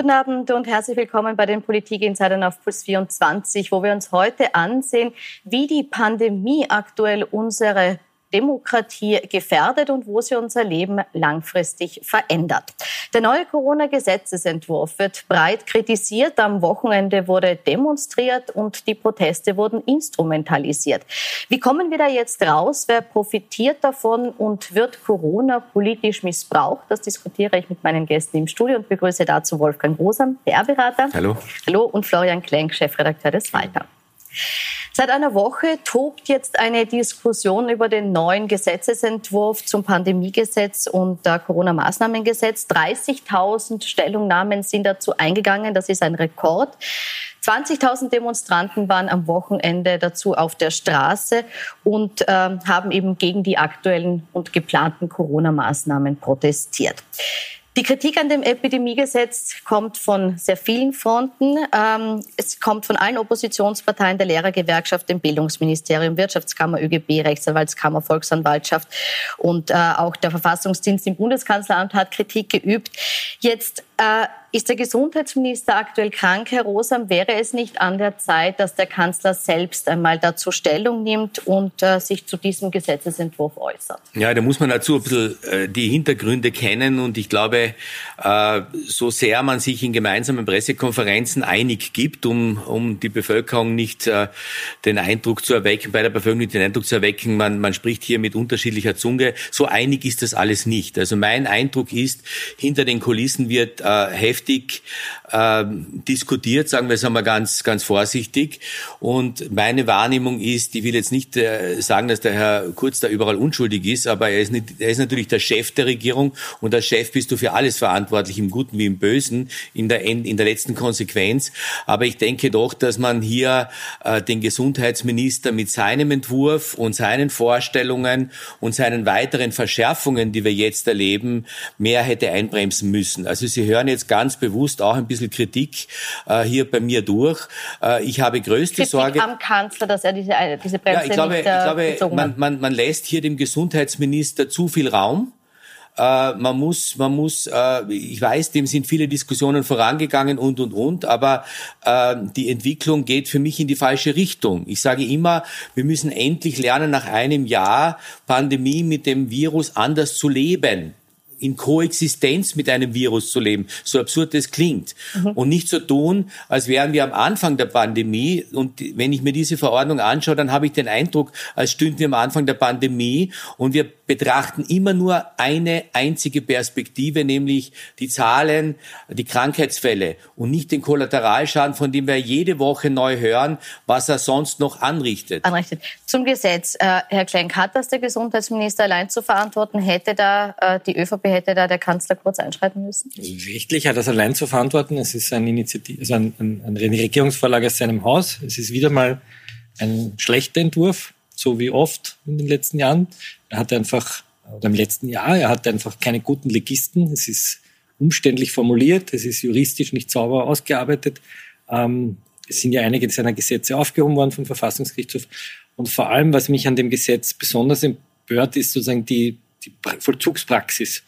Guten Abend und herzlich willkommen bei den Politik-Insidern auf Puls 24, wo wir uns heute ansehen, wie die Pandemie aktuell unsere Demokratie gefährdet und wo sie unser Leben langfristig verändert. Der neue Corona-Gesetzesentwurf wird breit kritisiert. Am Wochenende wurde demonstriert und die Proteste wurden instrumentalisiert. Wie kommen wir da jetzt raus? Wer profitiert davon und wird Corona politisch missbraucht? Das diskutiere ich mit meinen Gästen im Studio und begrüße dazu Wolfgang Rosam, PR-Berater. Hallo. Hallo und Florian Klenk, Chefredakteur des Falter. Seit einer Woche tobt jetzt eine Diskussion über den neuen Gesetzesentwurf zum Pandemiegesetz und äh, Corona-Maßnahmengesetz. 30.000 Stellungnahmen sind dazu eingegangen. Das ist ein Rekord. 20.000 Demonstranten waren am Wochenende dazu auf der Straße und äh, haben eben gegen die aktuellen und geplanten Corona-Maßnahmen protestiert. Die Kritik an dem Epidemiegesetz kommt von sehr vielen Fronten. Ähm, es kommt von allen Oppositionsparteien, der Lehrergewerkschaft, dem Bildungsministerium, Wirtschaftskammer, ÖGB, Rechtsanwaltskammer, Volksanwaltschaft und äh, auch der Verfassungsdienst im Bundeskanzleramt hat Kritik geübt. Jetzt äh, ist der Gesundheitsminister aktuell krank, Herr Rosam? Wäre es nicht an der Zeit, dass der Kanzler selbst einmal dazu Stellung nimmt und äh, sich zu diesem Gesetzesentwurf äußert? Ja, da muss man dazu ein bisschen äh, die Hintergründe kennen. Und ich glaube, äh, so sehr man sich in gemeinsamen Pressekonferenzen einig gibt, um, um die Bevölkerung nicht äh, den Eindruck zu erwecken, bei der Bevölkerung nicht den Eindruck zu erwecken, man, man spricht hier mit unterschiedlicher Zunge, so einig ist das alles nicht. Also mein Eindruck ist, hinter den Kulissen wird äh, heftig äh, diskutiert, sagen wir es einmal ganz, ganz vorsichtig. Und meine Wahrnehmung ist, ich will jetzt nicht äh, sagen, dass der Herr Kurz da überall unschuldig ist, aber er ist, nicht, er ist natürlich der Chef der Regierung und als Chef bist du für alles verantwortlich, im Guten wie im Bösen, in der, in der letzten Konsequenz. Aber ich denke doch, dass man hier äh, den Gesundheitsminister mit seinem Entwurf und seinen Vorstellungen und seinen weiteren Verschärfungen, die wir jetzt erleben, mehr hätte einbremsen müssen. Also Sie hören jetzt ganz bewusst auch ein bisschen Kritik äh, hier bei mir durch. Äh, ich habe größte Kritik Sorge. am Kanzler, dass er diese, äh, diese Bremse ja, ich glaube, nicht äh, ich glaube man, hat. man, man lässt hier dem Gesundheitsminister zu viel Raum. Äh, man muss, man muss, äh, ich weiß, dem sind viele Diskussionen vorangegangen und und und, aber äh, die Entwicklung geht für mich in die falsche Richtung. Ich sage immer, wir müssen endlich lernen, nach einem Jahr Pandemie mit dem Virus anders zu leben in Koexistenz mit einem Virus zu leben, so absurd es klingt. Und nicht so tun, als wären wir am Anfang der Pandemie. Und wenn ich mir diese Verordnung anschaue, dann habe ich den Eindruck, als stünden wir am Anfang der Pandemie und wir betrachten immer nur eine einzige Perspektive, nämlich die Zahlen, die Krankheitsfälle und nicht den Kollateralschaden, von dem wir jede Woche neu hören, was er sonst noch anrichtet. anrichtet. Zum Gesetz. Äh, Herr Klenk, hat das der Gesundheitsminister allein zu verantworten? Hätte da äh, die ÖVP, hätte da der Kanzler kurz einschreiten müssen? Rechtlich hat das allein zu verantworten. Es ist eine, Initiative, also ein, ein, eine Regierungsvorlage aus seinem Haus. Es ist wieder mal ein schlechter Entwurf, so wie oft in den letzten Jahren. Er hat einfach, oder im letzten Jahr, er hat einfach keine guten Legisten. Es ist umständlich formuliert, es ist juristisch nicht sauber ausgearbeitet. Ähm, es sind ja einige seiner Gesetze aufgehoben worden vom Verfassungsgerichtshof. Und vor allem, was mich an dem Gesetz besonders empört, ist sozusagen die, die Vollzugspraxis.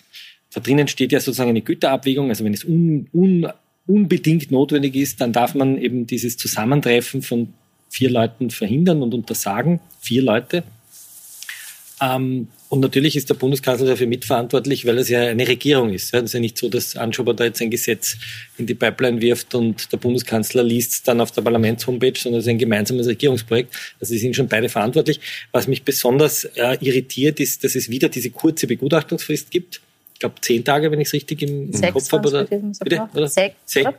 Da drinnen steht ja sozusagen eine Güterabwägung, also wenn es un, un, unbedingt notwendig ist, dann darf man eben dieses Zusammentreffen von vier Leuten verhindern und untersagen. Vier Leute. Ähm, und natürlich ist der Bundeskanzler dafür mitverantwortlich, weil es ja eine Regierung ist. Es ist ja nicht so, dass Anschober da jetzt ein Gesetz in die Pipeline wirft und der Bundeskanzler liest es dann auf der Parlamentshomepage, sondern es ist ein gemeinsames Regierungsprojekt. Also sie sind schon beide verantwortlich. Was mich besonders äh, irritiert, ist, dass es wieder diese kurze Begutachtungsfrist gibt. Ich glaube zehn Tage, wenn ich es richtig im, im Sechs Kopf habe. Oder, bitte, Vertrag? oder? Sechs, Sech-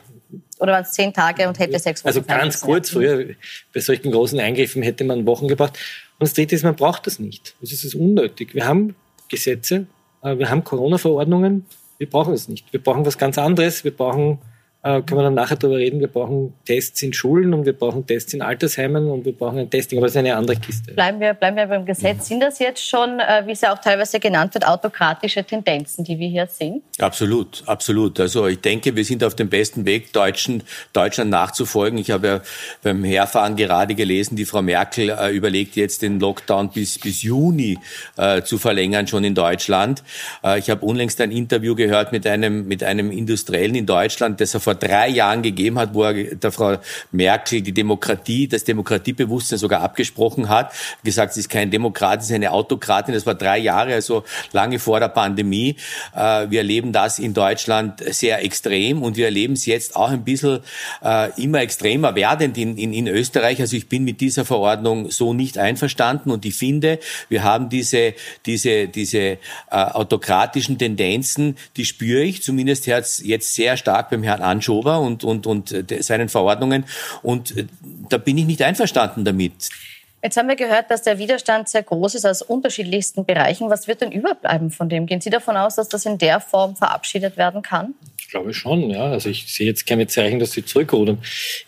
oder? Waren es zehn Tage und hätte sechs Wochen Also ganz kurz, früher bei solchen großen Eingriffen hätte man Wochen gebraucht. Und das Dritte ist, man braucht das nicht. Das ist es unnötig. Wir haben Gesetze, äh, wir haben Corona-Verordnungen, wir brauchen es nicht. Wir brauchen was ganz anderes. Wir brauchen, äh, können wir dann nachher darüber reden, wir brauchen Tests in Schulen und wir brauchen Tests in Altersheimen und wir brauchen ein Testing, aber das ist eine andere Kiste. Bleiben wir, bleiben wir beim Gesetz. Sind das jetzt schon, äh, wie es ja auch teilweise genannt wird, autokratische Tendenzen, die wir hier sehen? Absolut, absolut. Also ich denke, wir sind auf dem besten Weg, Deutschen, Deutschland nachzufolgen. Ich habe ja beim Herfahren gerade gelesen, die Frau Merkel äh, überlegt jetzt den Lockdown bis, bis Juni äh, zu verlängern, schon in Deutschland. Äh, ich habe unlängst ein Interview gehört mit einem, mit einem Industriellen in Deutschland, das er vor vor drei Jahren gegeben hat, wo er der Frau Merkel die Demokratie, das Demokratiebewusstsein sogar abgesprochen hat, gesagt, sie ist kein Demokrat, sie ist eine Autokratin. Das war drei Jahre, also lange vor der Pandemie. Äh, wir erleben das in Deutschland sehr extrem und wir erleben es jetzt auch ein bisschen äh, immer extremer werdend in, in, in Österreich. Also ich bin mit dieser Verordnung so nicht einverstanden und ich finde, wir haben diese, diese, diese äh, autokratischen Tendenzen, die spüre ich zumindest jetzt sehr stark beim Herrn Anschober und, und, und äh, seinen Verordnungen und äh, da bin ich nicht einverstanden damit. Jetzt haben wir gehört, dass der Widerstand sehr groß ist aus unterschiedlichsten Bereichen. Was wird denn überbleiben von dem? Gehen Sie davon aus, dass das in der Form verabschiedet werden kann? Ich glaube schon, ja. Also ich sehe jetzt keine Zeichen, dass sie zurückrudern.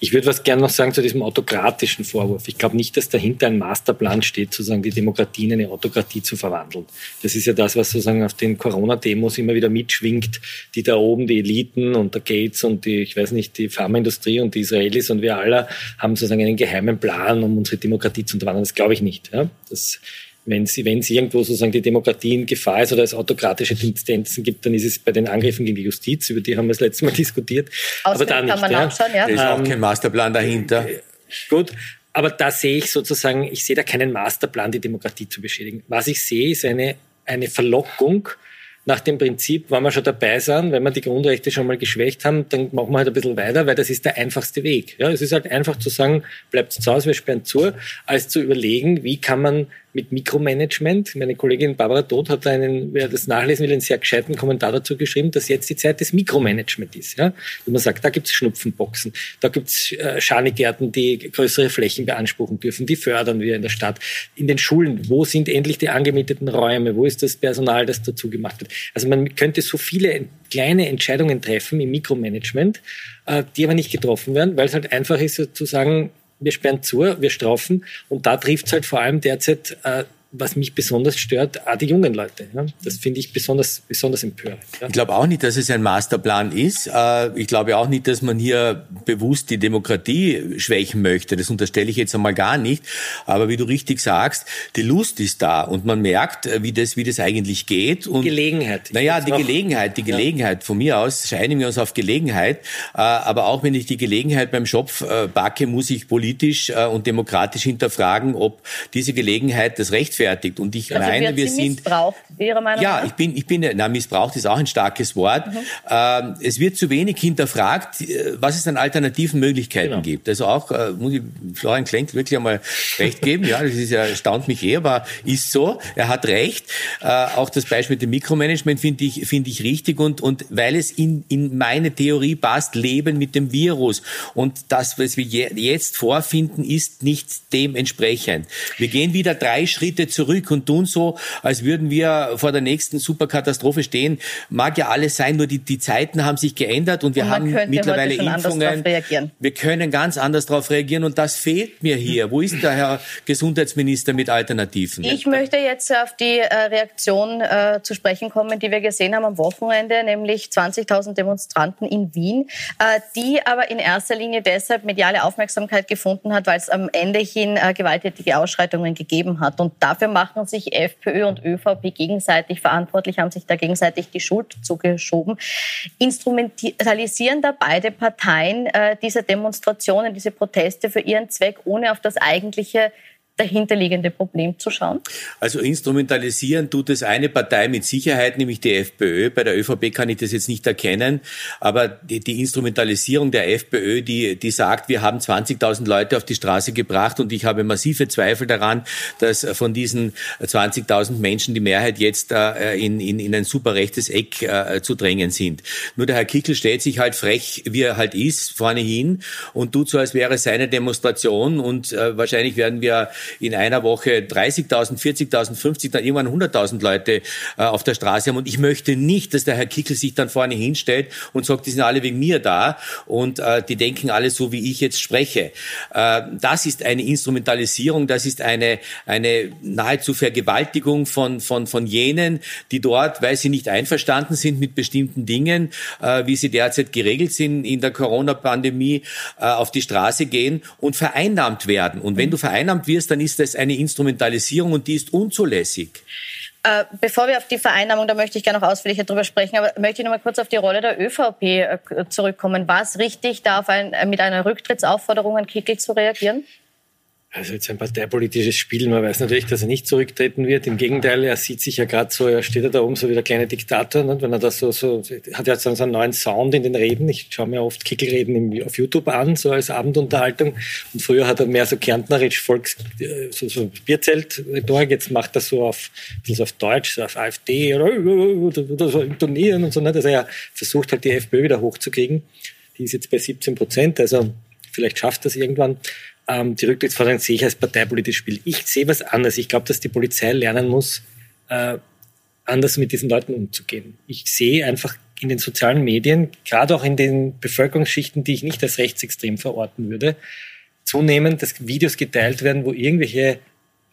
Ich würde was gerne noch sagen zu diesem autokratischen Vorwurf. Ich glaube nicht, dass dahinter ein Masterplan steht, sozusagen die Demokratie in eine Autokratie zu verwandeln. Das ist ja das, was sozusagen auf den Corona-Demos immer wieder mitschwingt, die da oben, die Eliten und der Gates und die, ich weiß nicht, die Pharmaindustrie und die Israelis und wir alle haben sozusagen einen geheimen Plan, um unsere Demokratie zu unterwandern. Das glaube ich nicht. Ja. Das, wenn sie, wenn es irgendwo sozusagen die Demokratie in Gefahr ist oder es autokratische Tendenzen gibt, dann ist es bei den Angriffen gegen die Justiz, über die haben wir das letzte Mal diskutiert. Aber da nicht. Kann man ja. nachschauen, ja. Da ist auch ähm, kein Masterplan dahinter. Äh, gut. Aber da sehe ich sozusagen, ich sehe da keinen Masterplan, die Demokratie zu beschädigen. Was ich sehe, ist eine, eine Verlockung, nach dem Prinzip, wenn wir schon dabei sind, wenn wir die Grundrechte schon mal geschwächt haben, dann machen wir halt ein bisschen weiter, weil das ist der einfachste Weg. Ja, es ist halt einfach zu sagen, bleibt zu Hause, wir sperren zu, als zu überlegen, wie kann man mit Mikromanagement. Meine Kollegin Barbara Todt hat einen, wer das nachlesen will, einen sehr gescheiten Kommentar dazu geschrieben, dass jetzt die Zeit des Mikromanagement ist. Ja? Und man sagt, da gibt's Schnupfenboxen, da gibt's äh, Schanigärten, die größere Flächen beanspruchen dürfen, die fördern wir in der Stadt. In den Schulen, wo sind endlich die angemieteten Räume, wo ist das Personal, das dazu gemacht wird? Also man könnte so viele kleine Entscheidungen treffen im Mikromanagement, äh, die aber nicht getroffen werden, weil es halt einfach ist zu sagen, wir sperren zu, wir strafen. Und da trifft es halt vor allem derzeit äh, was mich besonders stört, auch die jungen Leute. Ja? Das finde ich besonders, besonders empörend. Ja? Ich glaube auch nicht, dass es ein Masterplan ist. Äh, ich glaube auch nicht, dass man hier bewusst die Demokratie schwächen möchte. Das unterstelle ich jetzt einmal gar nicht. Aber wie du richtig sagst, die Lust ist da und man merkt, äh, wie das, wie das eigentlich geht. Und, Gelegenheit. Naja, die Gelegenheit, die Gelegenheit. Von mir aus scheinen wir uns auf Gelegenheit. Äh, aber auch wenn ich die Gelegenheit beim Schopf backe, muss ich politisch und demokratisch hinterfragen, ob diese Gelegenheit das rechtfertigt gerechtfertigt. Und ich also meine, wir sind. Missbraucht, Ihrer Meinung ja, nach? ich bin, ich bin, na, missbraucht ist auch ein starkes Wort. Mhm. Ähm, es wird zu wenig hinterfragt, äh, was es an alternativen Möglichkeiten genau. gibt. Also auch, äh, muss ich Florian Klenk wirklich einmal recht geben. Ja, das ist ja, erstaunt mich eh, aber ist so. Er hat recht. Äh, auch das Beispiel mit dem Mikromanagement finde ich, finde ich richtig und, und weil es in, in meine Theorie passt, leben mit dem Virus. Und das, was wir jetzt vorfinden, ist nicht dementsprechend. Wir gehen wieder drei Schritte zurück und tun so, als würden wir vor der nächsten Superkatastrophe stehen. Mag ja alles sein, nur die, die Zeiten haben sich geändert und wir und haben mittlerweile Impfungen. Wir können ganz anders darauf reagieren und das fehlt mir hier. Wo ist der Herr Gesundheitsminister mit Alternativen? Ich möchte jetzt auf die äh, Reaktion äh, zu sprechen kommen, die wir gesehen haben am Wochenende, nämlich 20.000 Demonstranten in Wien, äh, die aber in erster Linie deshalb mediale Aufmerksamkeit gefunden hat, weil es am Ende hin äh, gewalttätige Ausschreitungen gegeben hat. Und dafür Dafür machen sich FPÖ und ÖVP gegenseitig verantwortlich, haben sich da gegenseitig die Schuld zugeschoben. Instrumentalisieren da beide Parteien äh, diese Demonstrationen, diese Proteste für ihren Zweck, ohne auf das eigentliche dahinterliegende Problem zu schauen? Also instrumentalisieren tut es eine Partei mit Sicherheit, nämlich die FPÖ. Bei der ÖVP kann ich das jetzt nicht erkennen. Aber die, die Instrumentalisierung der FPÖ, die, die sagt, wir haben 20.000 Leute auf die Straße gebracht und ich habe massive Zweifel daran, dass von diesen 20.000 Menschen die Mehrheit jetzt äh, in, in, in ein super rechtes Eck äh, zu drängen sind. Nur der Herr Kickel stellt sich halt frech, wie er halt ist, vorne hin und tut so, als wäre seine Demonstration und äh, wahrscheinlich werden wir in einer Woche 30.000, 40.000, 50.000, irgendwann 100.000 Leute äh, auf der Straße haben. Und ich möchte nicht, dass der Herr Kickel sich dann vorne hinstellt und sagt, die sind alle wegen mir da und äh, die denken alle so, wie ich jetzt spreche. Äh, das ist eine Instrumentalisierung, das ist eine, eine nahezu Vergewaltigung von, von, von jenen, die dort, weil sie nicht einverstanden sind mit bestimmten Dingen, äh, wie sie derzeit geregelt sind in der Corona-Pandemie, äh, auf die Straße gehen und vereinnahmt werden. Und wenn du vereinnahmt wirst, dann ist das eine Instrumentalisierung und die ist unzulässig. Äh, bevor wir auf die Vereinnahmung, da möchte ich gerne noch ausführlicher drüber sprechen, aber möchte ich noch mal kurz auf die Rolle der ÖVP äh, zurückkommen. War es richtig, da ein, mit einer Rücktrittsaufforderung an Kickel zu reagieren? Also jetzt ein parteipolitisches Spiel. Man weiß natürlich, dass er nicht zurücktreten wird. Im Gegenteil, er sieht sich ja gerade so, er steht ja da oben so wie der kleine Diktator. Ne? Wenn er das so, so hat er so einen neuen Sound in den Reden. Ich schaue mir oft Kickelreden auf YouTube an, so als Abendunterhaltung. Und früher hat er mehr so Kärntnerisch Volks, äh, so, so Bierzelt-Rhetorik. Jetzt macht er so auf, so auf Deutsch, so auf AfD oder, oder, so intonieren und so. Ne? Also er versucht halt die FPÖ wieder hochzukriegen. Die ist jetzt bei 17 Prozent, also vielleicht schafft das irgendwann ähm, die Rücktrittsforderung sehe ich als parteipolitisches Spiel. Ich sehe was anderes. Ich glaube, dass die Polizei lernen muss, äh, anders mit diesen Leuten umzugehen. Ich sehe einfach in den sozialen Medien, gerade auch in den Bevölkerungsschichten, die ich nicht als rechtsextrem verorten würde, zunehmend, dass Videos geteilt werden, wo irgendwelche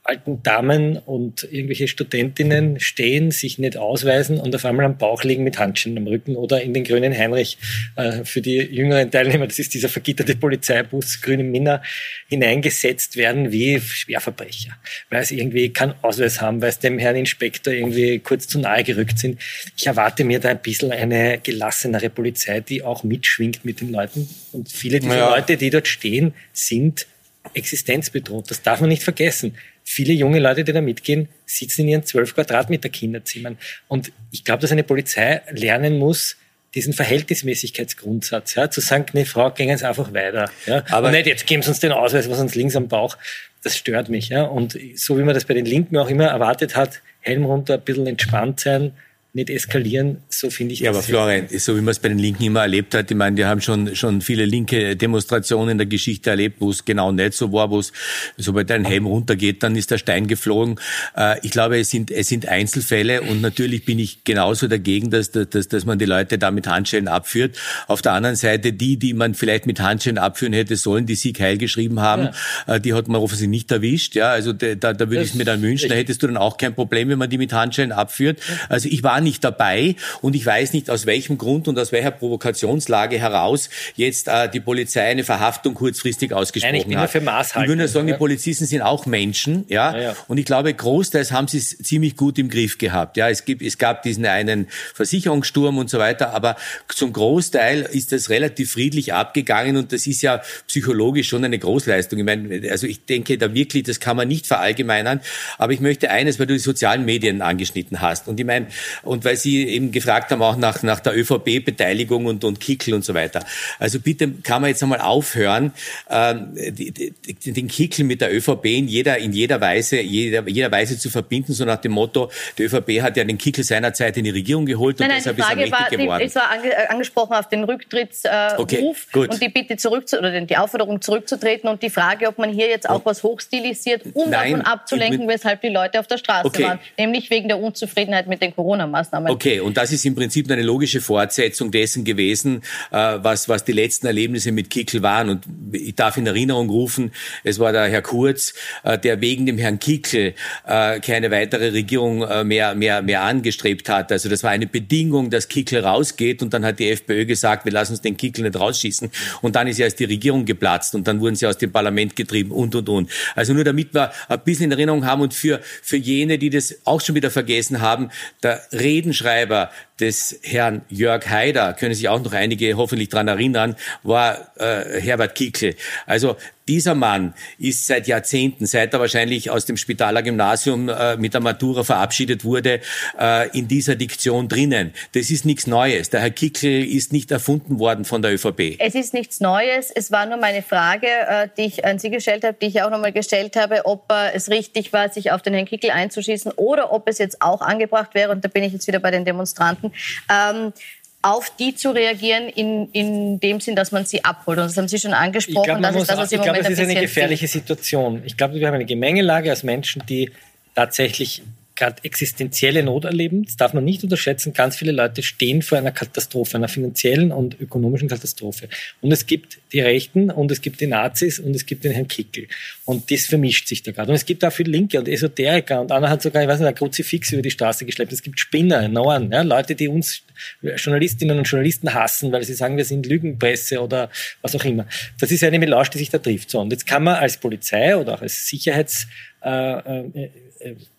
alten Damen und irgendwelche Studentinnen stehen, sich nicht ausweisen und auf einmal am Bauch liegen mit Handschellen am Rücken oder in den grünen Heinrich äh, für die jüngeren Teilnehmer, das ist dieser vergitterte Polizeibus, grüne Minna, hineingesetzt werden wie Schwerverbrecher, weil sie irgendwie keinen Ausweis haben, weil es dem Herrn Inspektor irgendwie kurz zu nahe gerückt sind. Ich erwarte mir da ein bisschen eine gelassenere Polizei, die auch mitschwingt mit den Leuten. Und viele dieser ja. Leute, die dort stehen, sind existenzbedroht. Das darf man nicht vergessen viele junge Leute, die da mitgehen, sitzen in ihren 12 Quadratmeter Kinderzimmern. Und ich glaube, dass eine Polizei lernen muss, diesen Verhältnismäßigkeitsgrundsatz, ja, zu sagen, ne, Frau, gehen Sie einfach weiter. Ja. Aber Und nicht, jetzt geben Sie uns den Ausweis, was uns links am Bauch. Das stört mich. Ja. Und so wie man das bei den Linken auch immer erwartet hat, Helm runter, ein bisschen entspannt sein, nicht eskalieren, so finde ich Ja, aber Florian, so wie man es bei den Linken immer erlebt hat, ich meine, die haben schon, schon viele linke Demonstrationen in der Geschichte erlebt, wo es genau nicht so war, wo es, sobald ein Helm runtergeht, dann ist der Stein geflogen. Äh, ich glaube, es sind, es sind Einzelfälle und natürlich bin ich genauso dagegen, dass, dass, dass man die Leute da mit Handschellen abführt. Auf der anderen Seite, die, die man vielleicht mit Handschellen abführen hätte sollen, die Sieg heil geschrieben haben, ja. Äh, die hat man offensichtlich nicht erwischt. Ja, also da, da würde ich es mir dann wünschen, da hättest du dann auch kein Problem, wenn man die mit Handschellen abführt. Also ich war nicht dabei und ich weiß nicht, aus welchem Grund und aus welcher Provokationslage heraus jetzt äh, die Polizei eine Verhaftung kurzfristig ausgesprochen Nein, ich bin hat. Für Maßhalten, ich würde sagen, ja. die Polizisten sind auch Menschen, ja? Ja, ja. Und ich glaube, großteils haben sie es ziemlich gut im Griff gehabt. Ja, es gibt, es gab diesen einen Versicherungssturm und so weiter, aber zum Großteil ist das relativ friedlich abgegangen und das ist ja psychologisch schon eine Großleistung. Ich meine, also ich denke da wirklich, das kann man nicht verallgemeinern, aber ich möchte eines, weil du die sozialen Medien angeschnitten hast und ich meine, und weil Sie eben gefragt haben auch nach, nach der ÖVP-Beteiligung und, und Kickel und so weiter. Also bitte kann man jetzt einmal aufhören, äh, die, die, den Kickel mit der ÖVP in jeder, in jeder Weise, jeder, jeder Weise zu verbinden, so nach dem Motto, die ÖVP hat ja den Kickel seinerzeit in die Regierung geholt nein, und nein, deshalb ist er mächtig war, geworden. Die, es war ange, äh, angesprochen auf den Rücktrittsruf äh, okay, und die Bitte zurück oder die Aufforderung zurückzutreten und die Frage, ob man hier jetzt auch was hochstilisiert, um nein, davon abzulenken, weshalb die Leute auf der Straße okay. waren, nämlich wegen der Unzufriedenheit mit den Corona-Maßnahmen. Okay, und das ist im Prinzip eine logische Fortsetzung dessen gewesen, äh, was, was die letzten Erlebnisse mit Kickel waren. Und ich darf in Erinnerung rufen, es war der Herr Kurz, äh, der wegen dem Herrn Kickel äh, keine weitere Regierung mehr, mehr, mehr angestrebt hat. Also das war eine Bedingung, dass Kickel rausgeht und dann hat die FPÖ gesagt, wir lassen uns den Kickel nicht rausschießen. Und dann ist erst die Regierung geplatzt und dann wurden sie aus dem Parlament getrieben und, und, und. Also nur damit wir ein bisschen in Erinnerung haben und für, für jene, die das auch schon wieder vergessen haben, der Redenschreiber des Herrn Jörg Haider, können sich auch noch einige hoffentlich dran erinnern, war äh, Herbert Kickl. Also dieser Mann ist seit Jahrzehnten, seit er wahrscheinlich aus dem Spitaler Gymnasium äh, mit der Matura verabschiedet wurde, äh, in dieser Diktion drinnen. Das ist nichts Neues. Der Herr Kickl ist nicht erfunden worden von der ÖVP. Es ist nichts Neues. Es war nur meine Frage, äh, die ich an Sie gestellt habe, die ich auch nochmal gestellt habe, ob äh, es richtig war, sich auf den Herrn Kickl einzuschießen oder ob es jetzt auch angebracht wäre, und da bin ich jetzt wieder bei den Demonstranten, ähm, auf die zu reagieren in, in dem Sinn, dass man sie abholt. Und das haben Sie schon angesprochen. Ich glaube, das, ist, das, ich glaube, das ist eine gefährliche Situation. Ich glaube, wir haben eine Gemengelage aus Menschen, die tatsächlich gerade existenzielle Not erleben. Das darf man nicht unterschätzen. Ganz viele Leute stehen vor einer Katastrophe, einer finanziellen und ökonomischen Katastrophe. Und es gibt die Rechten und es gibt die Nazis und es gibt den Herrn Kickel. Und das vermischt sich da gerade. Und es gibt auch viele Linke und Esoteriker und einer hat sogar, ich weiß nicht, ein Kruzifix über die Straße geschleppt. Es gibt Spinner, Norn, ja, Leute, die uns Journalistinnen und Journalisten hassen, weil sie sagen, wir sind Lügenpresse oder was auch immer. Das ist eine Melange, die sich da trifft. So, und jetzt kann man als Polizei oder auch als Sicherheits äh äh,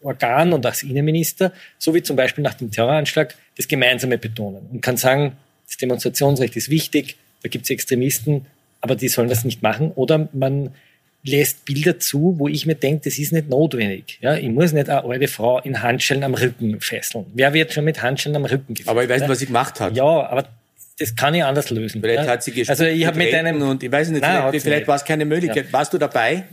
Organ und als Innenminister, so wie zum Beispiel nach dem Terroranschlag, das Gemeinsame betonen und kann sagen, das Demonstrationsrecht ist wichtig, da gibt es Extremisten, aber die sollen das nicht machen. Oder man lässt Bilder zu, wo ich mir denke, das ist nicht notwendig. Ja, ich muss nicht eine alte Frau in Handschellen am Rücken fesseln. Wer wird schon mit Handschellen am Rücken gefesselt? Aber ich weiß nicht, was sie gemacht hat. Ja, aber das kann ich anders lösen. Vielleicht ja? hat sie gesprochen. Also ich habe mit einem und ich weiß nicht, nein, vielleicht, vielleicht war es keine Möglichkeit. Ja. Warst du dabei?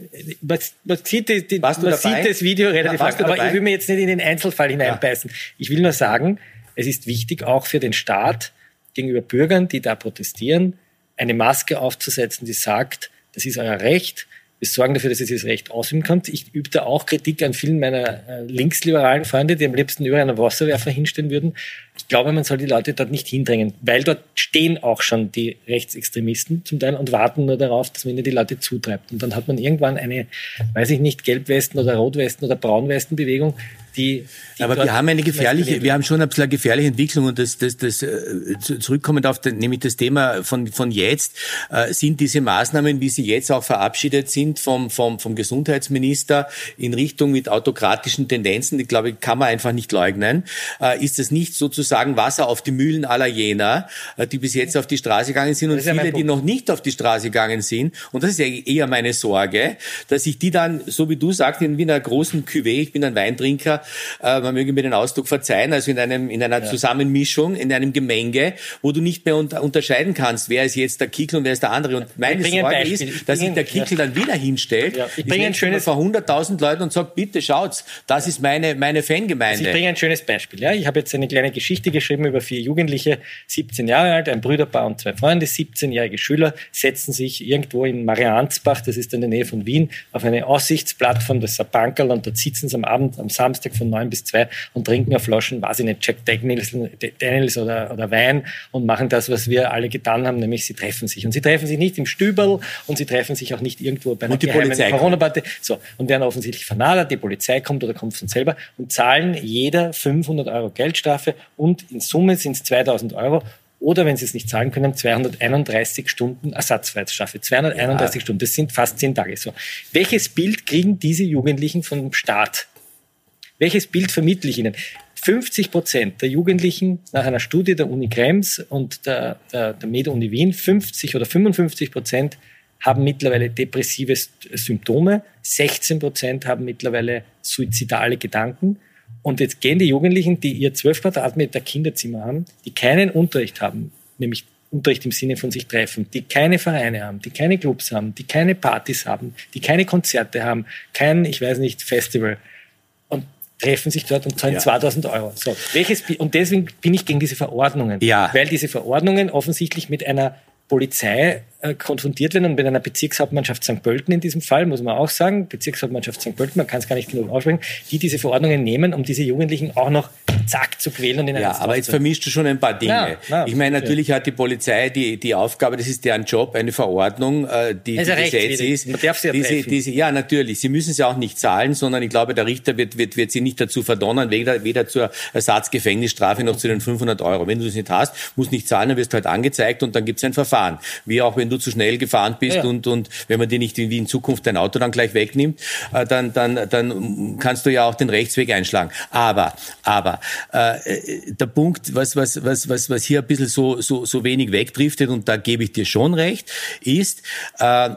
Man, man, sieht, die, die, man sieht, das Video relativ ja, lang, aber dabei? ich will mir jetzt nicht in den Einzelfall hineinbeißen. Ja. Ich will nur sagen, es ist wichtig auch für den Staat gegenüber Bürgern, die da protestieren, eine Maske aufzusetzen, die sagt, das ist euer Recht, wir sorgen dafür, dass ihr dieses Recht ausüben könnt. Ich übe da auch Kritik an vielen meiner äh, linksliberalen Freunde, die am liebsten über einen Wasserwerfer hinstellen würden. Ich glaube, man soll die Leute dort nicht hindrängen, weil dort stehen auch schon die Rechtsextremisten zum Teil und warten nur darauf, dass man ihnen die Leute zutreibt. Und dann hat man irgendwann eine, weiß ich nicht, Gelbwesten- oder Rotwesten- oder Braunwesten-Bewegung, die, die Aber wir haben eine gefährliche, wir haben schon ein bisschen eine gefährliche Entwicklung und das, das, das äh, zurückkommend auf den, nämlich das Thema von, von jetzt, äh, sind diese Maßnahmen, wie sie jetzt auch verabschiedet sind vom, vom, vom Gesundheitsminister in Richtung mit autokratischen Tendenzen, die glaube ich, kann man einfach nicht leugnen, äh, ist das nicht sozusagen Wasser auf die Mühlen aller jener, äh, die bis jetzt auf die Straße gegangen sind und viele, die noch nicht auf die Straße gegangen sind. Und das ist ja eher meine Sorge, dass ich die dann, so wie du sagst, in wie einer großen Cuvée, ich bin ein Weintrinker, äh, man möge mir den Ausdruck verzeihen, also in einem in einer ja. Zusammenmischung, in einem Gemenge, wo du nicht mehr unter, unterscheiden kannst, wer ist jetzt der Kickel und wer ist der andere. Und meine Sorge ist, dass sich der Kickel ja. dann wieder hinstellt. Ja. Ich bringe ein schönes vor 100.000 Leuten und sagt, bitte schaut's, das ist meine meine Fangemeinde. Also ich bringe ein schönes Beispiel. Ja, ich habe jetzt eine kleine Geschichte geschrieben über vier Jugendliche, 17 Jahre alt, ein Brüderpaar und zwei Freunde, 17-jährige Schüler setzen sich irgendwo in Mariansbach, das ist in der Nähe von Wien, auf eine Aussichtsplattform, das ist ein Bankerl und dort sitzen sie am Abend, am Samstag von neun bis zwei und trinken auf Flaschen, weiß ich nicht, Jack Daniels, Daniels oder, oder Wein und machen das, was wir alle getan haben, nämlich sie treffen sich. Und sie treffen sich nicht im Stüberl und sie treffen sich auch nicht irgendwo bei einer Corona-Party. So, und werden offensichtlich vernadert, die Polizei kommt oder kommt von selber und zahlen jeder 500 Euro Geldstrafe und in Summe sind es 2000 Euro oder wenn sie es nicht zahlen können, 231 Stunden Ersatzfreiheitsstrafe. 231 ja. Stunden, das sind fast zehn Tage. So. Welches Bild kriegen diese Jugendlichen vom Staat? Welches Bild vermittle ich Ihnen? 50 Prozent der Jugendlichen nach einer Studie der Uni Krems und der, der, der Med-Uni Wien, 50 oder 55 Prozent haben mittlerweile depressive Symptome, 16 Prozent haben mittlerweile suizidale Gedanken. Und jetzt gehen die Jugendlichen, die ihr 12 Quadratmeter Kinderzimmer haben, die keinen Unterricht haben, nämlich Unterricht im Sinne von sich treffen, die keine Vereine haben, die keine Clubs haben, die keine Partys haben, die keine Konzerte haben, kein, ich weiß nicht, Festival, treffen sich dort und zahlen ja. 2000 Euro. So, welches, und deswegen bin ich gegen diese Verordnungen. Ja. Weil diese Verordnungen offensichtlich mit einer Polizei äh, konfrontiert werden und mit einer Bezirkshauptmannschaft St. Pölten in diesem Fall, muss man auch sagen, Bezirkshauptmannschaft St. Pölten, man kann es gar nicht genug aussprechen, die diese Verordnungen nehmen, um diese Jugendlichen auch noch zack zu quälen und in Ja, aber jetzt vermischst du schon ein paar Dinge. Ja, na, ich meine, natürlich ja. hat die Polizei die, die Aufgabe, das ist deren Job, eine Verordnung, äh, die, also die Gesetz ist. Man darf sie ja diese, diese, Ja, natürlich. Sie müssen sie auch nicht zahlen, sondern ich glaube, der Richter wird, wird, wird sie nicht dazu verdonnern, weder, weder zur Ersatzgefängnisstrafe noch zu den 500 Euro. Wenn du das nicht hast, musst nicht zahlen, dann wirst du halt angezeigt und dann gibt es ein Verfahren. Wie auch wenn du zu schnell gefahren bist ja. und, und wenn man dir nicht wie in Zukunft dein Auto dann gleich wegnimmt, äh, dann, dann, dann kannst du ja auch den Rechtsweg einschlagen. Aber, aber äh, der Punkt, was, was, was, was, was hier ein bisschen so, so, so wenig wegdriftet, und da gebe ich dir schon recht, ist, äh,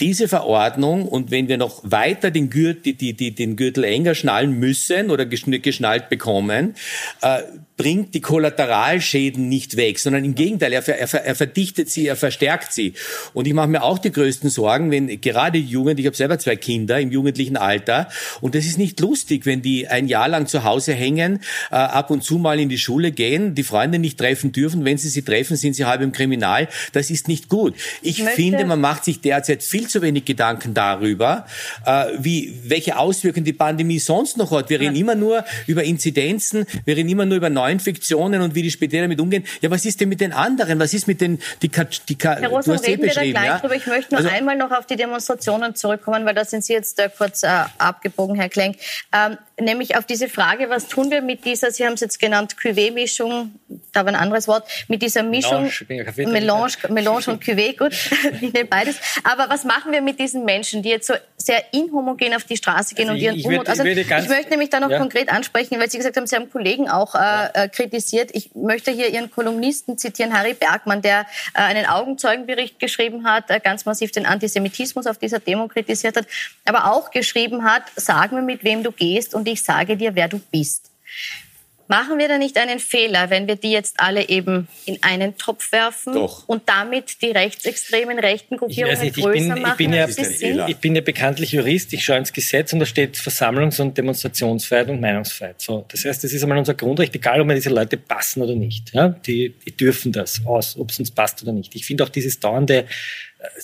diese Verordnung und wenn wir noch weiter den Gürtel, die, die, den Gürtel enger schnallen müssen oder geschnallt bekommen, äh, bringt die Kollateralschäden nicht weg, sondern im Gegenteil, er, er, er verdichtet sie, er verstärkt sie. Und ich mache mir auch die größten Sorgen, wenn gerade Jugend, ich habe selber zwei Kinder im jugendlichen Alter, und das ist nicht lustig, wenn die ein Jahr lang zu Hause hängen, äh, ab und zu mal in die Schule gehen, die Freunde nicht treffen dürfen. Wenn sie sie treffen, sind sie halb im Kriminal. Das ist nicht gut. Ich, ich finde, man macht sich derzeit viel zu wenig Gedanken darüber, äh, wie welche Auswirkungen die Pandemie sonst noch hat. Wir reden ja. immer nur über Inzidenzen, wir reden immer nur über Neuinfektionen und wie die Spitäler damit umgehen. Ja, was ist denn mit den anderen? Was ist mit den, die, die, Herr Rosen, reden wir da gleich ja? drüber. Ich möchte nur also, einmal noch auf die Demonstrationen zurückkommen, weil da sind Sie jetzt äh, kurz äh, abgebogen, Herr Klenk. Ähm, nämlich auf diese Frage, was tun wir mit dieser, Sie haben es jetzt genannt, Cuvée-Mischung, da war ein anderes Wort, mit dieser Mischung, Melange, Melange, Melange und Cuvée, gut, ich nehme beides. Aber was machen wir mit diesen Menschen, die jetzt so sehr inhomogen auf die Straße gehen also und ihren Unmut... Also ich, ich möchte nämlich da noch ja. konkret ansprechen, weil Sie gesagt haben, Sie haben Kollegen auch äh, äh, kritisiert. Ich möchte hier Ihren Kolumnisten zitieren, Harry Bergmann, der äh, einen Augenzeugenbericht geschrieben hat, äh, ganz massiv den Antisemitismus auf dieser Demo kritisiert hat, aber auch geschrieben hat, sag mir, mit wem du gehst und ich sage dir, wer du bist. Machen wir da nicht einen Fehler, wenn wir die jetzt alle eben in einen Topf werfen Doch. und damit die rechtsextremen rechten Gruppierungen nicht, größer bin, machen? Ich bin, ja, ich bin ja bekanntlich Jurist, ich schaue ins Gesetz und da steht Versammlungs- und Demonstrationsfreiheit und Meinungsfreiheit. So, das heißt, das ist einmal unser Grundrecht, egal ob mir diese Leute passen oder nicht. Ja? Die, die dürfen das aus, ob es uns passt oder nicht. Ich finde auch dieses dauernde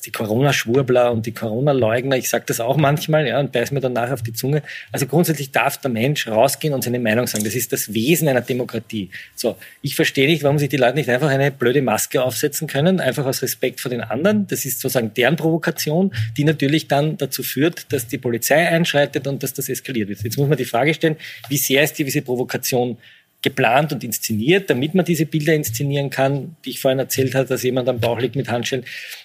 die Corona-Schwurbler und die Corona-Leugner, ich sage das auch manchmal, ja, und beiß mir danach auf die Zunge. Also grundsätzlich darf der Mensch rausgehen und seine Meinung sagen. Das ist das Wesen einer Demokratie. So, ich verstehe nicht, warum sich die Leute nicht einfach eine blöde Maske aufsetzen können, einfach aus Respekt vor den anderen. Das ist sozusagen deren Provokation, die natürlich dann dazu führt, dass die Polizei einschreitet und dass das eskaliert wird. Jetzt muss man die Frage stellen, wie sehr ist diese Provokation geplant und inszeniert, damit man diese Bilder inszenieren kann, die ich vorhin erzählt habe, dass jemand am Bauch liegt mit Handschellen.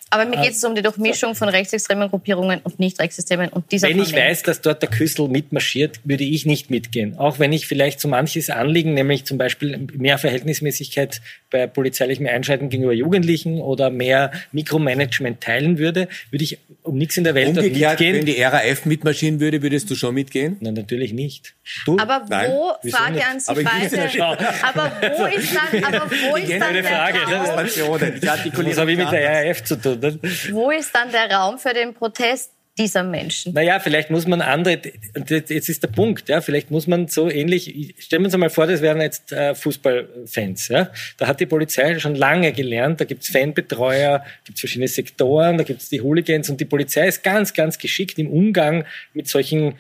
Aber mir geht es um die Durchmischung von rechtsextremen Gruppierungen und nicht rechtsextremen und dieser Wenn ich weiß, dass dort der Küssel mitmarschiert, würde ich nicht mitgehen. Auch wenn ich vielleicht so manches Anliegen, nämlich zum Beispiel mehr Verhältnismäßigkeit bei polizeilichem Einschreiten gegenüber Jugendlichen oder mehr Mikromanagement teilen würde, würde ich um nichts in der Welt Umgekehrt, dort mitgehen. wenn die RAF mitmarschieren würde, würdest du schon mitgehen? Nein, natürlich nicht. Du? Aber wo, Nein, Frage an Sie beide, aber wo ist dann, aber wo ist dann der Frage, Raum? Das habe ich mit der RAF zu tun. Wo ist dann der Raum für den Protest? dieser Menschen. Naja, vielleicht muss man andere, jetzt ist der Punkt, ja, vielleicht muss man so ähnlich, stellen wir uns einmal vor, das wären jetzt äh, Fußballfans, ja. Da hat die Polizei schon lange gelernt, da gibt's Fanbetreuer, gibt's verschiedene Sektoren, da gibt's die Hooligans und die Polizei ist ganz, ganz geschickt im Umgang mit solchen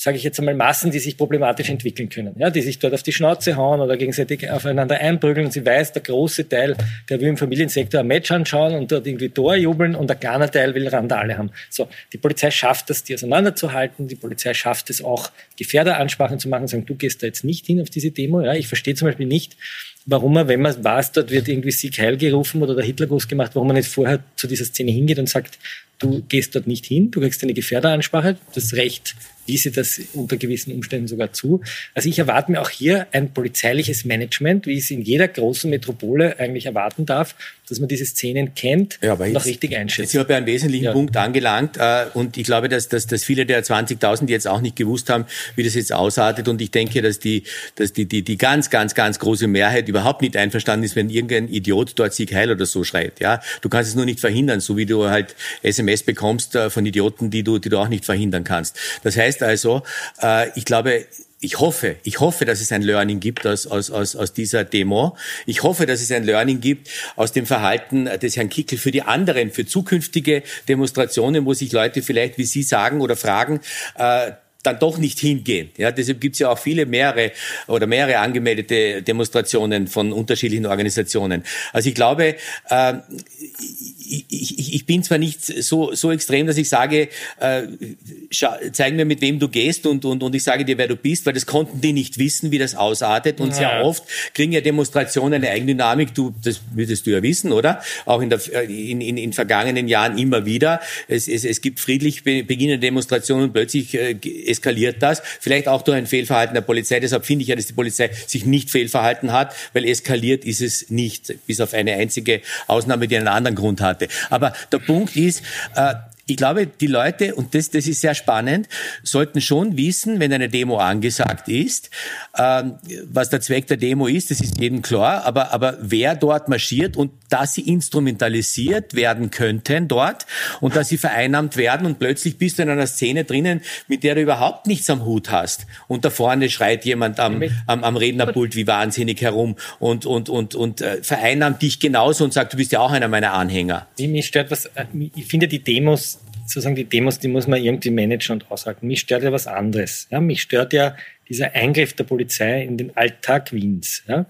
sage ich jetzt einmal, Massen, die sich problematisch entwickeln können, ja, die sich dort auf die Schnauze hauen oder gegenseitig aufeinander einprügeln. Und sie weiß, der große Teil, der will im Familiensektor ein Match anschauen und dort irgendwie Tor jubeln und der kleine Teil will Randale haben. So, die Polizei schafft das, die auseinanderzuhalten. Die Polizei schafft es auch, Gefährderansprachen zu machen, sagen, du gehst da jetzt nicht hin auf diese Demo. Ja, ich verstehe zum Beispiel nicht, warum man, wenn man weiß, dort wird irgendwie Sieg Heil gerufen oder der Hitlergruß gemacht, warum man nicht vorher zu dieser Szene hingeht und sagt, du gehst dort nicht hin, du kriegst eine Gefährderansprache, das Recht wiese das unter gewissen Umständen sogar zu. Also ich erwarte mir auch hier ein polizeiliches Management, wie ich es in jeder großen Metropole eigentlich erwarten darf, dass man diese Szenen kennt ja, und auch richtig einschätzt. Jetzt sind wir bei einem wesentlichen ja. Punkt angelangt äh, und ich glaube, dass, dass, dass viele der 20.000 jetzt auch nicht gewusst haben, wie das jetzt ausartet und ich denke, dass die, dass die, die, die ganz, ganz, ganz große Mehrheit überhaupt nicht einverstanden ist, wenn irgendein Idiot dort Sieg Heil oder so schreit. Ja, Du kannst es nur nicht verhindern, so wie du halt SMS bekommst äh, von Idioten, die du, die du auch nicht verhindern kannst. Das heißt also, äh, ich glaube, ich hoffe, ich hoffe, dass es ein Learning gibt aus, aus, aus, aus dieser Demo. Ich hoffe, dass es ein Learning gibt aus dem Verhalten des Herrn Kickel für die anderen, für zukünftige Demonstrationen, wo sich Leute vielleicht, wie Sie sagen oder fragen, äh, dann doch nicht hingehen. Ja, deshalb gibt es ja auch viele mehrere oder mehrere angemeldete Demonstrationen von unterschiedlichen Organisationen. Also ich glaube, äh, ich, ich, ich bin zwar nicht so, so extrem, dass ich sage, äh, zeig mir, mit wem du gehst und, und, und ich sage dir, wer du bist, weil das konnten die nicht wissen, wie das ausartet. Und ja. sehr oft kriegen ja Demonstrationen eine Eigendynamik, du, das würdest du ja wissen, oder? Auch in, der, äh, in, in, in vergangenen Jahren immer wieder. Es, es, es gibt friedlich beginnende Demonstrationen und plötzlich äh, eskaliert das. Vielleicht auch durch ein Fehlverhalten der Polizei. Deshalb finde ich ja, dass die Polizei sich nicht fehlverhalten hat, weil eskaliert ist es nicht, bis auf eine einzige Ausnahme, die einen anderen Grund hat hatte. Aber der Punkt ist, äh, ich glaube, die Leute, und das, das ist sehr spannend, sollten schon wissen, wenn eine Demo angesagt ist, ähm, was der Zweck der Demo ist, das ist jedem klar, aber, aber wer dort marschiert und dass sie instrumentalisiert werden könnten dort und dass sie vereinnahmt werden und plötzlich bist du in einer Szene drinnen, mit der du überhaupt nichts am Hut hast. Und da vorne schreit jemand am, am, am Rednerpult wie wahnsinnig herum und, und, und, und äh, vereinnahmt dich genauso und sagt, du bist ja auch einer meiner Anhänger. Mich stört was, äh, ich finde die Demos sozusagen die Demos, die muss man irgendwie managen und aushalten. Mich stört ja was anderes. Ja, mich stört ja dieser Eingriff der Polizei in den Alltag Wiens. Ja.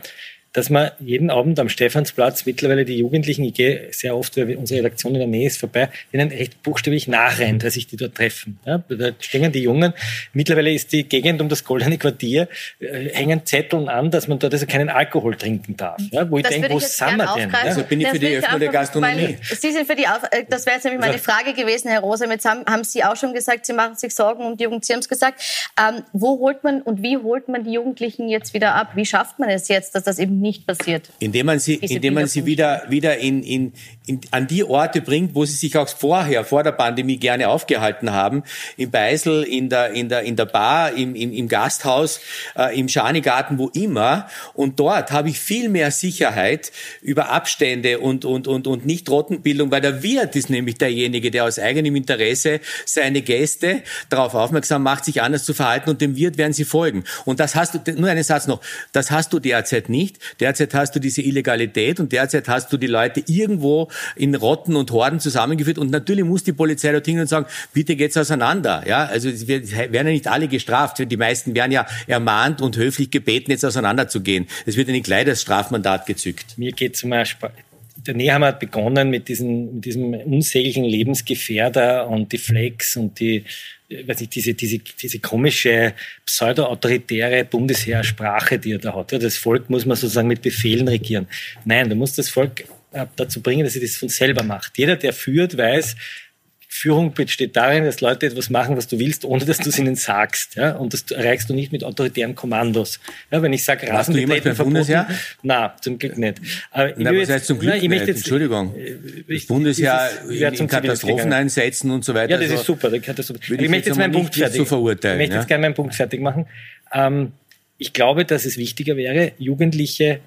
Dass man jeden Abend am Stephansplatz mittlerweile die Jugendlichen, ich gehe sehr oft, weil unsere Redaktion in der Nähe ist vorbei, denen echt buchstäblich nachrennt, dass sich die dort treffen. Ja, da stehen die Jungen. Mittlerweile ist die Gegend um das Goldene Quartier, äh, hängen Zetteln an, dass man dort also keinen Alkohol trinken darf. Ja, wo ich denke, wo sind wir denn? Ja? Also bin ich für die Öffnung der Gastronomie. Sie sind für die, Auf äh, das wäre jetzt nämlich meine Frage gewesen, Herr Rosa. Jetzt haben, haben Sie auch schon gesagt, Sie machen sich Sorgen um die Jugend. Sie haben es gesagt. Ähm, wo holt man und wie holt man die Jugendlichen jetzt wieder ab? Wie schafft man es jetzt, dass das eben nicht passiert? Indem man sie, indem man sie wieder, wieder in, in, in, an die Orte bringt, wo sie sich auch vorher, vor der Pandemie gerne aufgehalten haben. Im Beisel, in der, in der, in der Bar, im, im, im Gasthaus, äh, im Schanigarten, wo immer. Und dort habe ich viel mehr Sicherheit über Abstände und, und, und, und Nicht-Rottenbildung, weil der Wirt ist nämlich derjenige, der aus eigenem Interesse seine Gäste darauf aufmerksam macht, sich anders zu verhalten und dem Wirt werden sie folgen. Und das hast du, nur einen Satz noch, das hast du derzeit nicht. Derzeit hast du diese Illegalität und derzeit hast du die Leute irgendwo in Rotten und Horden zusammengeführt und natürlich muss die Polizei dort hingehen und sagen, bitte geht's auseinander. Ja, also es werden ja nicht alle gestraft. Die meisten werden ja ermahnt und höflich gebeten, jetzt auseinanderzugehen. Es wird ja nicht gleich das Strafmandat gezückt. Mir geht zum Beispiel der Nehammer hat begonnen mit, diesen, mit diesem unsäglichen Lebensgefährder und die Flex und die, weiß nicht, diese, diese, diese komische pseudo-autoritäre Bundesheersprache, die er da hat. Das Volk muss man sozusagen mit Befehlen regieren. Nein, du musst das Volk äh, dazu bringen, dass sie das von selber macht. Jeder, der führt, weiß, Führung besteht darin, dass Leute etwas machen, was du willst, ohne dass du es ihnen sagst. Ja? Und das erreichst du nicht mit autoritären Kommandos. Ja, wenn ich sage, Rasenbetreten verboten, Bundesheer? Na, zum Glück nicht. Aber Na, was heißt zum Glück na, nicht? Jetzt, Entschuldigung. Äh, das Bundesheer in, in Katastrophen einsetzen und so weiter. Ja, das ist super. Ist super. Ich, ich möchte jetzt meinen Punkt fertig. Verurteilen, ich möchte ja? jetzt gerne meinen Punkt fertig machen. Ähm, ich glaube, dass es wichtiger wäre, Jugendliche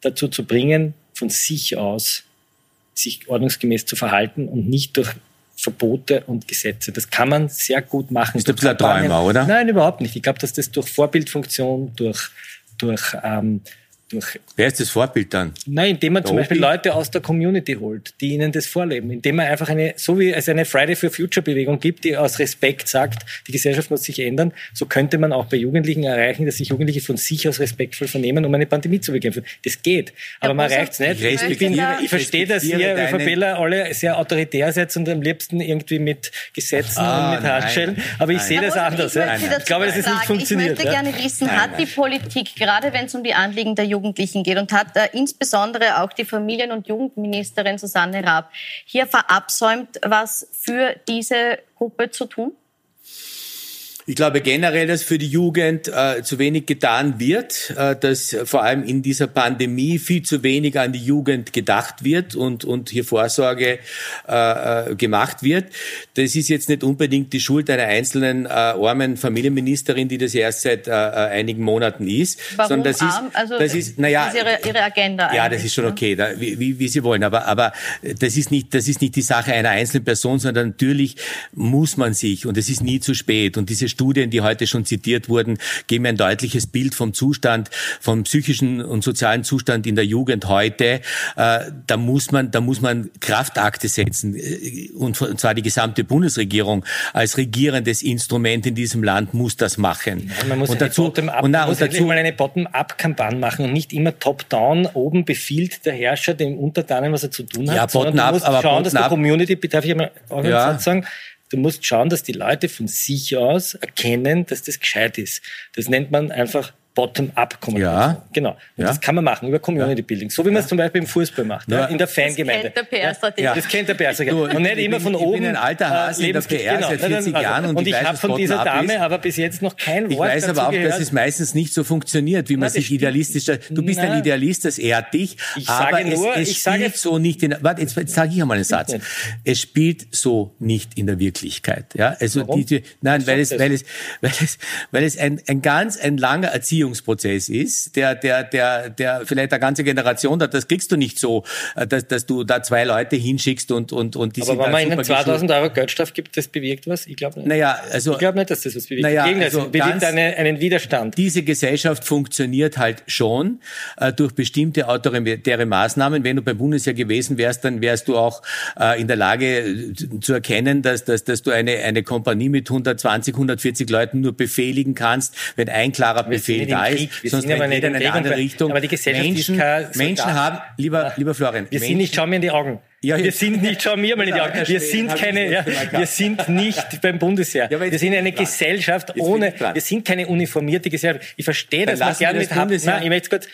dazu zu bringen, von sich aus sich ordnungsgemäß zu verhalten und nicht durch Verbote und Gesetze. Das kann man sehr gut machen. Ist ein bisschen ein Träumer, oder? Nein, überhaupt nicht. Ich glaube, dass das durch Vorbildfunktion, durch, durch ähm, durch. Wer ist das Vorbild dann? Nein, indem man der zum Beispiel Leute aus der Community holt, die ihnen das vorleben. Indem man einfach eine, so wie es eine Friday for Future Bewegung gibt, die aus Respekt sagt, die Gesellschaft muss sich ändern, so könnte man auch bei Jugendlichen erreichen, dass sich Jugendliche von sich aus respektvoll vernehmen, um eine Pandemie zu bekämpfen. Das geht. Aber ja, man erreicht es nicht. Ich, ich, bin, ich verstehe, dass ihr, Fabella, alle sehr autoritär seid und am liebsten irgendwie mit Gesetzen ah, und mit Handschellen. Aber ich sehe das anders. Ich, ich glaube, dass es nicht funktioniert. Ich möchte gerne wissen, hat die Politik, gerade wenn es um die Anliegen der Jugend Jugendlichen geht und hat äh, insbesondere auch die Familien- und Jugendministerin Susanne Raab hier verabsäumt, was für diese Gruppe zu tun? Ich glaube generell, dass für die Jugend äh, zu wenig getan wird, äh, dass vor allem in dieser Pandemie viel zu wenig an die Jugend gedacht wird und, und hier Vorsorge äh, äh gemacht wird. Das ist jetzt nicht unbedingt die Schuld einer einzelnen äh, armen Familienministerin, die das erst seit äh, äh einigen Monaten ist. Warum sondern das arm? ist, also, das ist, naja, ist ihre, ihre Agenda. Ja, das ist schon ne? okay, da, wie, wie, wie Sie wollen. Aber, aber das ist nicht, das ist nicht die Sache einer einzelnen Person, sondern natürlich muss man sich, und es ist nie zu spät. Und diese Studien, die heute schon zitiert wurden, geben ein deutliches Bild vom Zustand, vom psychischen und sozialen Zustand in der Jugend heute. Äh, da muss man, da muss man Kraftakte setzen äh, und zwar die gesamte Bundesregierung als regierendes Instrument in diesem Land muss das machen. Ja, man muss und dazu, und, und dazu mal eine Bottom-up-Kampagne machen und nicht immer Top-down. Oben befiehlt der Herrscher dem Untertanen, was er zu tun hat. Ja, bottom-up, aber schauen, dass der Community, darf ich mal auch ja. sagen, Du musst schauen, dass die Leute von sich aus erkennen, dass das gescheit ist. Das nennt man einfach Bottom-up-Kommunikation. Ja. Genau. Und ja. das kann man machen über Community Building. So wie man es zum Beispiel im Fußball macht, ja. in der Fangemeinde. Das kennt der PR-Strategie. Ja. Das kennt der PR-Strategie. Und nicht immer von oben. Ich bin ein alter Hase in der PR genau. seit 40 Jahren und, und ich, ich habe von dieser Dame aber bis jetzt noch kein Wort Ich weiß aber auch, gehört. dass es meistens nicht so funktioniert, wie man sich idealistisch... Du bist ein Idealist, das ehrt dich. Ich aber sage nur, es, es ich spielt sage, so nicht in... Warte, jetzt, jetzt sage ich einmal einen Satz. Es spielt so nicht in der Wirklichkeit. Ja, also nein, weil es, weil es, weil es, weil es ein, ein ganz ein langer Erziehungsprozess ist ist, der, der, der, der vielleicht eine ganze Generation hat, das kriegst du nicht so, äh, dass, dass du da zwei Leute hinschickst und, und, und die Aber sind wenn man ihnen 2000 Euro Geldstrafe gibt, das bewirkt was? Ich glaube nicht. Naja, also. Ich glaube nicht, dass das was bewirkt. Naja, Gegen also bewirkt eine, einen Widerstand. Diese Gesellschaft funktioniert halt schon äh, durch bestimmte autoritäre Maßnahmen. Wenn du beim Bundesheer gewesen wärst, dann wärst du auch äh, in der Lage äh, zu erkennen, dass, dass, dass du eine, eine Kompanie mit 120, 140 Leuten nur befehligen kannst, wenn ein klarer Befehl da da Krieg. ist, Wir sonst sind aber nicht jeder in eine Krieg andere Richtung. aber die Gesellschaft Menschen, ist kein Menschen haben, lieber, lieber Florian, Wir Menschen, sind nicht, schau mir in die Augen. Ja, wir sind nicht, schau mir mal in die Augen. Wir sind keine, das ja, wir sind nicht beim Bundesheer. Ja, wir sind eine. Gesellschaft ohne, wir sind keine uniformierte Gesellschaft. Ich verstehe, Dann dass man gerne das mit Hab, Bundesheer- nein, ich möchte kurz,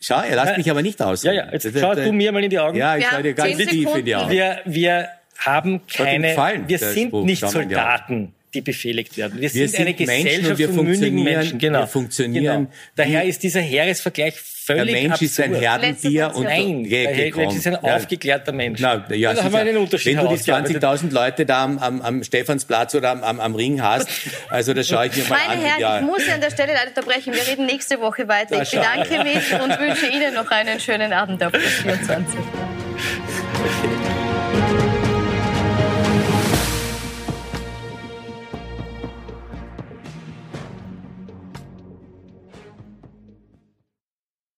schau, er lasst mich aber nicht aus. ja, ja, jetzt schau du mir mal in die Augen. Ja, ich Wir schaue dir haben ganz tief in die. Augen. Wir, wir haben keine, wir sind nicht. Soldaten, die befehligt werden. Wir, Wir sind, sind eine Menschen Gesellschaft und wir von mündigen funktionieren- Menschen. Genau. wir funktionieren Genau. Daher wie- ist dieser Heeresvergleich Der völlig Mensch absurd. ist ein Herdentier und Nein, der Mensch ist ein aufgeklärter Mensch. Na, ja, da haben wir einen Unterschied Wenn du die herausgearbeitet. 20.000 Leute da am, am, am Stephansplatz oder am, am, am Ring hast, also das schaue ich mir mal Meine an. Herren, ja. ich muss Sie an der Stelle leider unterbrechen. Wir reden nächste Woche weiter. Ich bedanke mich und wünsche Ihnen noch einen schönen Abend auf der 24.